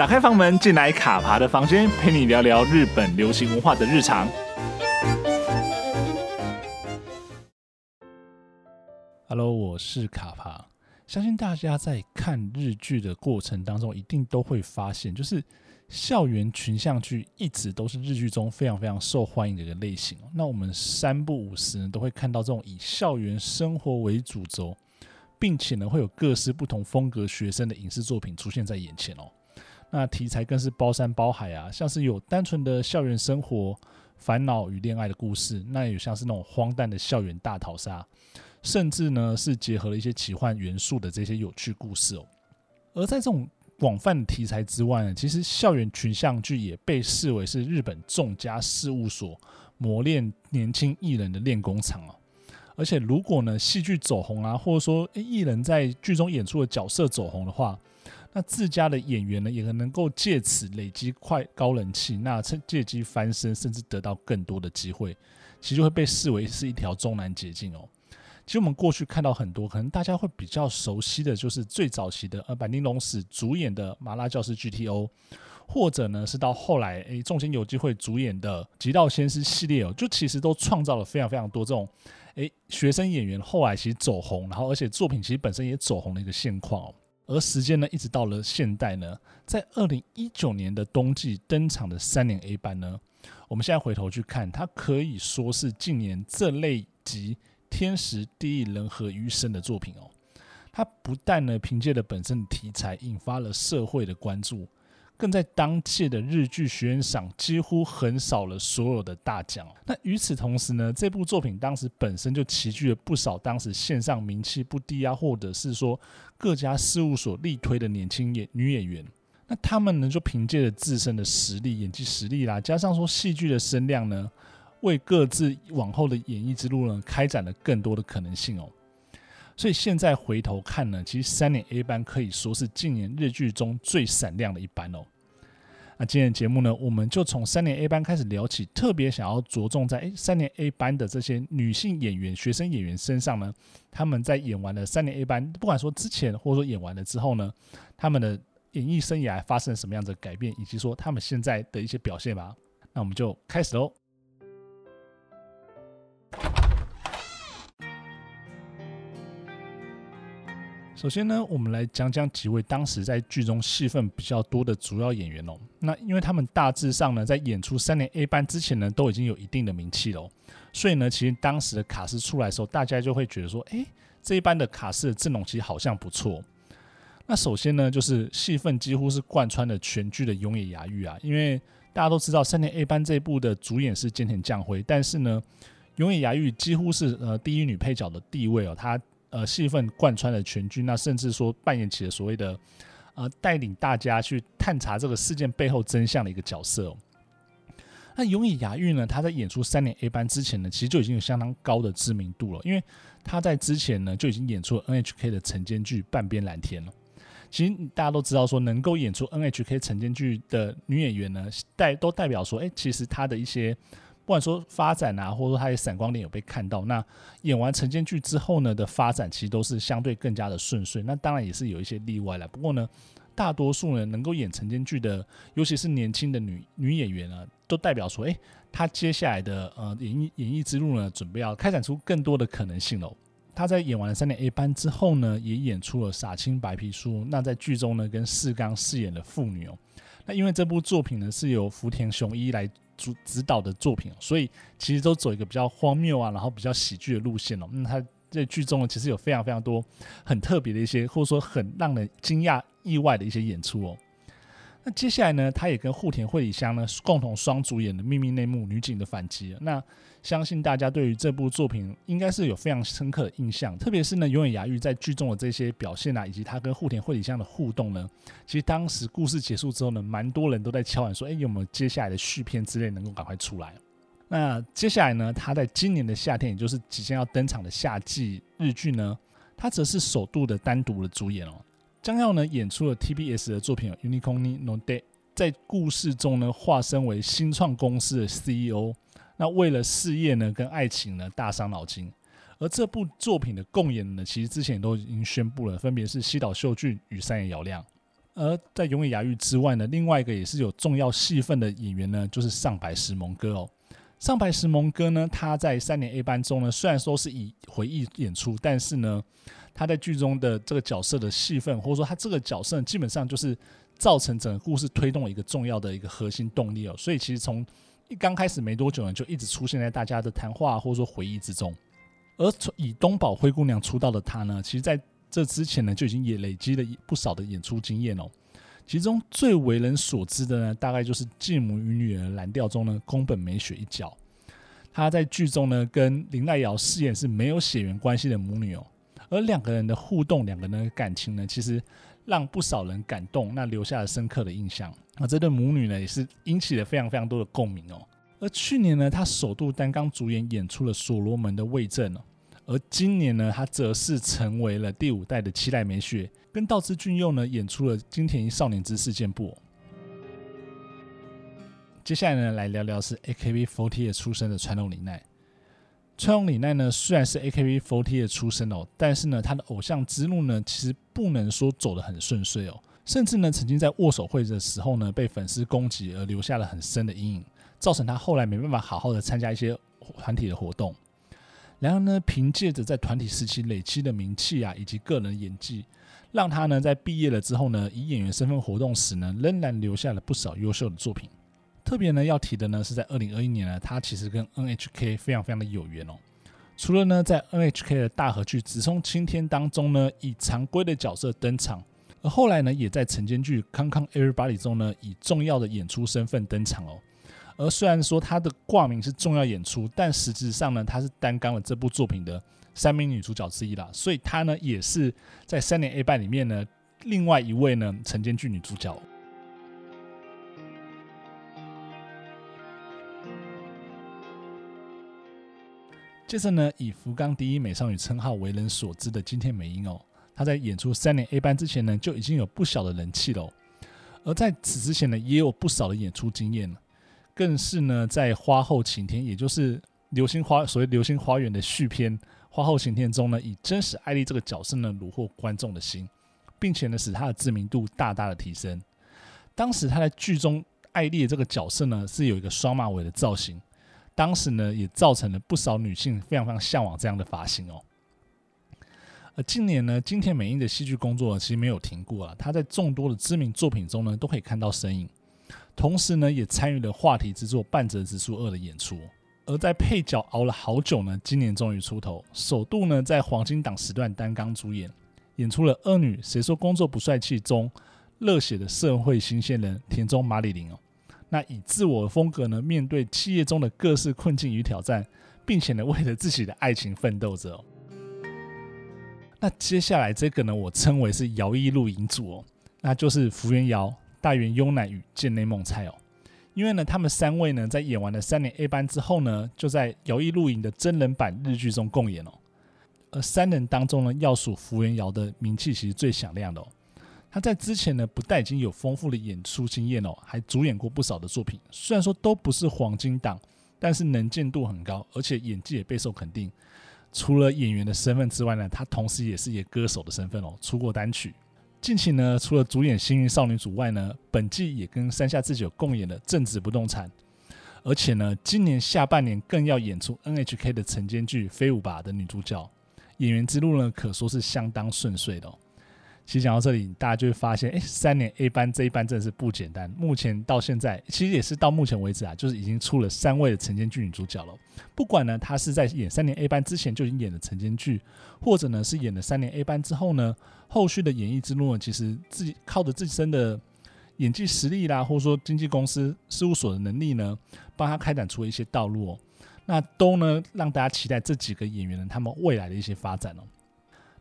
打开房门，进来卡爬的房间，陪你聊聊日本流行文化的日常。Hello，我是卡爬。相信大家在看日剧的过程当中，一定都会发现，就是校园群像剧一直都是日剧中非常非常受欢迎的一个类型。那我们三不五时，都会看到这种以校园生活为主轴，并且呢，会有各式不同风格学生的影视作品出现在眼前哦。那题材更是包山包海啊，像是有单纯的校园生活、烦恼与恋爱的故事，那也有像是那种荒诞的校园大逃杀。甚至呢，是结合了一些奇幻元素的这些有趣故事哦。而在这种广泛的题材之外呢，其实校园群像剧也被视为是日本众家事务所磨练年轻艺人的练功场哦。而且如果呢戏剧走红啊，或者说艺人在剧中演出的角色走红的话，那自家的演员呢也能够借此累积快高人气，那趁借机翻身，甚至得到更多的机会，其实就会被视为是一条终南捷径哦。其实我们过去看到很多，可能大家会比较熟悉的就是最早期的呃板丁龙史主演的《麻辣教师 GTO》，或者呢是到后来诶中间有机会主演的《极道鲜师》系列哦，就其实都创造了非常非常多这种诶学生演员后来其实走红，然后而且作品其实本身也走红的一个现况哦。而时间呢一直到了现代呢，在二零一九年的冬季登场的三年 A 班呢，我们现在回头去看，它可以说是近年这类集。天时地利人和于一身的作品哦，它不但呢凭借着本身的题材引发了社会的关注，更在当届的日剧学院赏几乎横扫了所有的大奖。那与此同时呢，这部作品当时本身就齐聚了不少当时线上名气不低啊，或者是说各家事务所力推的年轻演女演员。那他们呢就凭借着自身的实力、演技实力啦，加上说戏剧的声量呢。为各自往后的演艺之路呢，开展了更多的可能性哦。所以现在回头看呢，其实三年 A 班可以说是近年日剧中最闪亮的一班哦。那今天的节目呢，我们就从三年 A 班开始聊起，特别想要着重在诶三年 A 班的这些女性演员、学生演员身上呢，他们在演完了三年 A 班，不管说之前或者说演完了之后呢，他们的演艺生涯发生了什么样的改变，以及说他们现在的一些表现吧。那我们就开始喽。首先呢，我们来讲讲几位当时在剧中戏份比较多的主要演员哦。那因为他们大致上呢，在演出三年 A 班之前呢，都已经有一定的名气了，所以呢，其实当时的卡司出来的时候，大家就会觉得说，诶，这一班的卡司的阵容其实好像不错。那首先呢，就是戏份几乎是贯穿了全剧的永野芽郁啊，因为大家都知道三年 A 班这部的主演是菅田将晖，但是呢，永野芽郁几乎是呃第一女配角的地位哦，她。呃，戏份贯穿了全剧，那甚至说扮演起了所谓的呃带领大家去探查这个事件背后真相的一个角色哦。那永野芽郁呢，他在演出三年 A 班之前呢，其实就已经有相当高的知名度了，因为他在之前呢就已经演出了 NHK 的晨间剧《半边蓝天》了。其实大家都知道，说能够演出 NHK 晨间剧的女演员呢，代都代表说，哎，其实她的一些。不管说发展啊，或者说他的闪光点有被看到，那演完晨间剧之后呢的发展，其实都是相对更加的顺遂。那当然也是有一些例外了。不过呢，大多数呢能够演晨间剧的，尤其是年轻的女女演员呢，都代表说，诶，她接下来的呃演艺演艺之路呢，准备要开展出更多的可能性喽。她在演完三年 A 班之后呢，也演出了《傻青白皮书》。那在剧中呢，跟四刚饰演的父女哦。那因为这部作品呢是由福田雄一来。主指导的作品，所以其实都走一个比较荒谬啊，然后比较喜剧的路线哦。那他在剧中呢，其实有非常非常多很特别的一些，或者说很让人惊讶意外的一些演出哦。那接下来呢，他也跟户田惠梨香呢共同双主演的《秘密内幕：女警的反击》。那相信大家对于这部作品应该是有非常深刻的印象，特别是呢，永野芽郁在剧中的这些表现啊，以及他跟户田惠梨香的互动呢，其实当时故事结束之后呢，蛮多人都在敲碗说，哎，有没有接下来的续篇之类能够赶快出来？那接下来呢，他在今年的夏天，也就是即将要登场的夏季日剧呢，他则是首度的单独的主演哦。将要呢演出了 TBS 的作品《Unicorn No Day》，在故事中呢化身为新创公司的 CEO，那为了事业呢跟爱情呢大伤脑筋。而这部作品的共演呢，其实之前都已经宣布了，分别是西岛秀俊与山野遥亮。而在永野芽郁之外呢，另外一个也是有重要戏份的演员呢，就是上白石萌歌哦。上白石萌歌呢，他在三年 A 班中呢，虽然说是以回忆演出，但是呢，他在剧中的这个角色的戏份，或者说他这个角色基本上就是造成整个故事推动一个重要的一个核心动力哦。所以其实从一刚开始没多久呢，就一直出现在大家的谈话或者说回忆之中。而以东宝灰姑娘出道的他呢，其实在这之前呢，就已经也累积了不少的演出经验哦。其中最为人所知的呢，大概就是《继母与女儿》蓝调中呢，宫本美雪一角。她在剧中呢，跟林黛瑶饰演是没有血缘关系的母女哦。而两个人的互动，两个人的感情呢，其实让不少人感动，那留下了深刻的印象。那这对母女呢，也是引起了非常非常多的共鸣哦。而去年呢，她首度担纲主演演出了《所罗门的味证》哦。而今年呢，他则是成为了第五代的七代美雪。跟道枝骏佑呢演出了《金田一少年之事件簿》。接下来呢，来聊聊是 AKB48 出身的川永李奈。川永李奈呢，虽然是 AKB48 出身哦，但是呢，他的偶像之路呢，其实不能说走得很顺遂哦，甚至呢，曾经在握手会的时候呢，被粉丝攻击而留下了很深的阴影，造成他后来没办法好好的参加一些团体的活动。然而呢，凭借着在团体时期累积的名气啊，以及个人演技。让他呢在毕业了之后呢，以演员身份活动时呢，仍然留下了不少优秀的作品。特别呢要提的呢是在二零二一年呢，他其实跟 NHK 非常非常的有缘哦。除了呢在 NHK 的大河剧《直冲青天》当中呢，以常规的角色登场，而后来呢也在晨间剧《康康 Everybody》中呢，以重要的演出身份登场哦。而虽然说他的挂名是重要演出，但实质上呢，他是担纲了这部作品的。三名女主角之一啦，所以她呢也是在三年 A 班里面呢，另外一位呢晨间剧女主角。接着呢，以福冈第一美少女称号为人所知的金田美樱哦，她在演出三年 A 班之前呢，就已经有不小的人气了，而在此之前呢，也有不少的演出经验，更是呢在花后晴天，也就是流星花所谓流星花园的续篇。花后晴天中呢，以真实爱丽这个角色呢，虏获观众的心，并且呢，使她的知名度大大的提升。当时她在剧中爱丽的这个角色呢，是有一个双马尾的造型，当时呢，也造成了不少女性非常非常向往这样的发型哦。而近年呢，金田美樱的戏剧工作其实没有停过啊，她在众多的知名作品中呢，都可以看到身影，同时呢，也参与了话题之作《半泽直树二》的演出。而在配角熬了好久呢，今年终于出头，首度呢在黄金档时段担纲主演，演出了恶女谁说工作不帅气中热血的社会新鲜人田中麻理铃哦。那以自我的风格呢，面对企业中的各式困境与挑战，并且呢为了自己的爱情奋斗着。那接下来这个呢，我称为是摇曳露营组哦，那就是福原遥、大原优乃与见内梦菜哦。因为呢，他们三位呢，在演完了三年 A 班之后呢，就在摇曳露营的真人版日剧中共演哦。而三人当中呢，要数福原遥的名气其实最响亮的哦。他在之前呢，不但已经有丰富的演出经验哦，还主演过不少的作品。虽然说都不是黄金档，但是能见度很高，而且演技也备受肯定。除了演员的身份之外呢，他同时也是一个歌手的身份哦，出过单曲。近期呢，除了主演《幸运少女组》外呢，本季也跟山下智久共演了《正直不动产》，而且呢，今年下半年更要演出 NHK 的晨间剧《飞舞吧》的女主角，演员之路呢，可说是相当顺遂的哦。其实讲到这里，大家就会发现，哎，三年 A 班这一班真的是不简单。目前到现在，其实也是到目前为止啊，就是已经出了三位的晨间剧女主角了。不管呢，她是在演三年 A 班之前就已经演了晨间剧，或者呢是演了三年 A 班之后呢，后续的演艺之路呢，其实自己靠着自身的演技实力啦，或者说经纪公司事务所的能力呢，帮她开展出了一些道路哦。那都呢让大家期待这几个演员呢，他们未来的一些发展哦。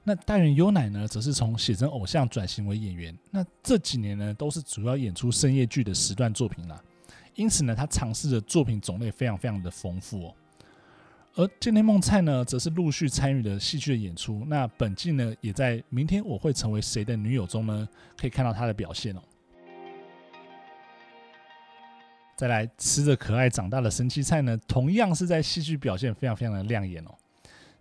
那大原优乃呢，则是从写真偶像转型为演员。那这几年呢，都是主要演出深夜剧的时段作品啦。因此呢，他尝试的作品种类非常非常的丰富哦。而见内梦菜呢，则是陆续参与了戏剧的演出。那本季呢，也在《明天我会成为谁的女友》中呢，可以看到他的表现哦。再来，吃着可爱长大的神奇菜呢，同样是在戏剧表现非常非常的亮眼哦。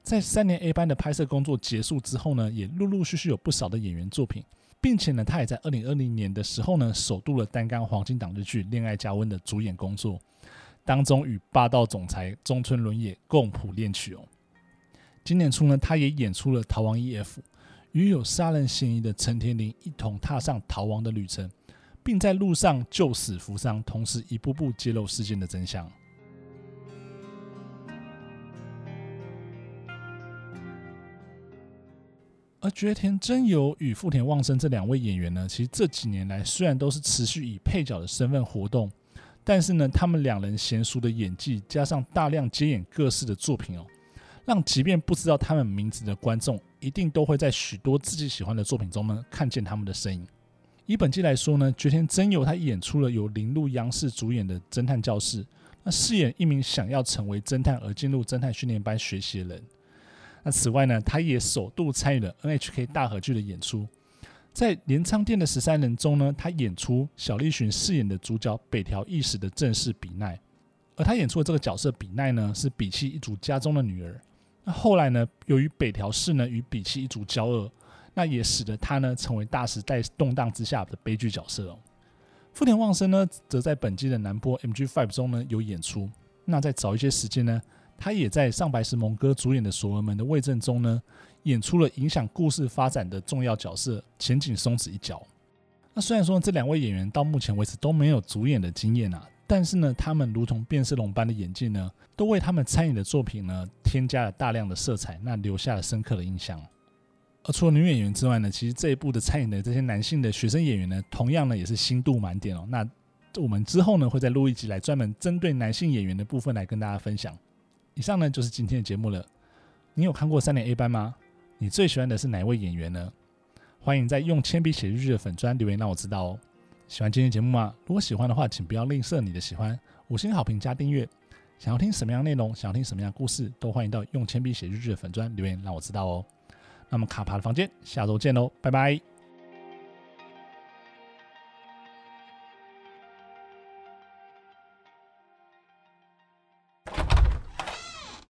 在三年 A 班的拍摄工作结束之后呢，也陆陆续续有不少的演员作品，并且呢，他也在二零二零年的时候呢，首度了担纲黄金档日剧《恋爱加温》的主演工作，当中与霸道总裁中村伦也共谱恋曲哦。今年初呢，他也演出了《逃亡 EF》，与有杀人嫌疑的陈田林一同踏上逃亡的旅程，并在路上救死扶伤，同时一步步揭露事件的真相。而绝田真由与富田望生这两位演员呢，其实这几年来虽然都是持续以配角的身份活动，但是呢，他们两人娴熟的演技加上大量接演各式的作品哦，让即便不知道他们名字的观众，一定都会在许多自己喜欢的作品中呢看见他们的身影。以本季来说呢，堀田真由他演出了由铃鹿央视主演的《侦探教室》，那饰演一名想要成为侦探而进入侦探训练班学习的人。此外呢，他也首度参与了 NHK 大河剧的演出，在《镰仓殿的十三人》中呢，他演出小栗旬饰演的主角北条义史的正室比奈，而他演出的这个角色比奈呢，是比气一族家中的女儿。那后来呢，由于北条氏呢与比气一族交恶，那也使得他呢成为大时代动荡之下的悲剧角色哦。富田望生呢，则在本季的南波 MG Five 中呢有演出。那在早一些时间呢，他也在上白石萌歌主演的《所罗门的味噌》中呢，演出了影响故事发展的重要角色前景松子一角。那虽然说这两位演员到目前为止都没有主演的经验啊，但是呢，他们如同变色龙般的演技呢，都为他们参演的作品呢添加了大量的色彩，那留下了深刻的印象。而除了女演员之外呢，其实这一部的参演的这些男性的学生演员呢，同样呢也是新度满点哦。那我们之后呢会再录一集来专门针对男性演员的部分来跟大家分享。以上呢就是今天的节目了。你有看过三年 A 班吗？你最喜欢的是哪位演员呢？欢迎在用铅笔写日剧的粉专留言让我知道哦。喜欢今天节目吗？如果喜欢的话，请不要吝啬你的喜欢，五星好评加订阅。想要听什么样内容，想要听什么样故事，都欢迎到用铅笔写日剧的粉专留言让我知道哦。那么卡帕的房间，下周见喽，拜拜。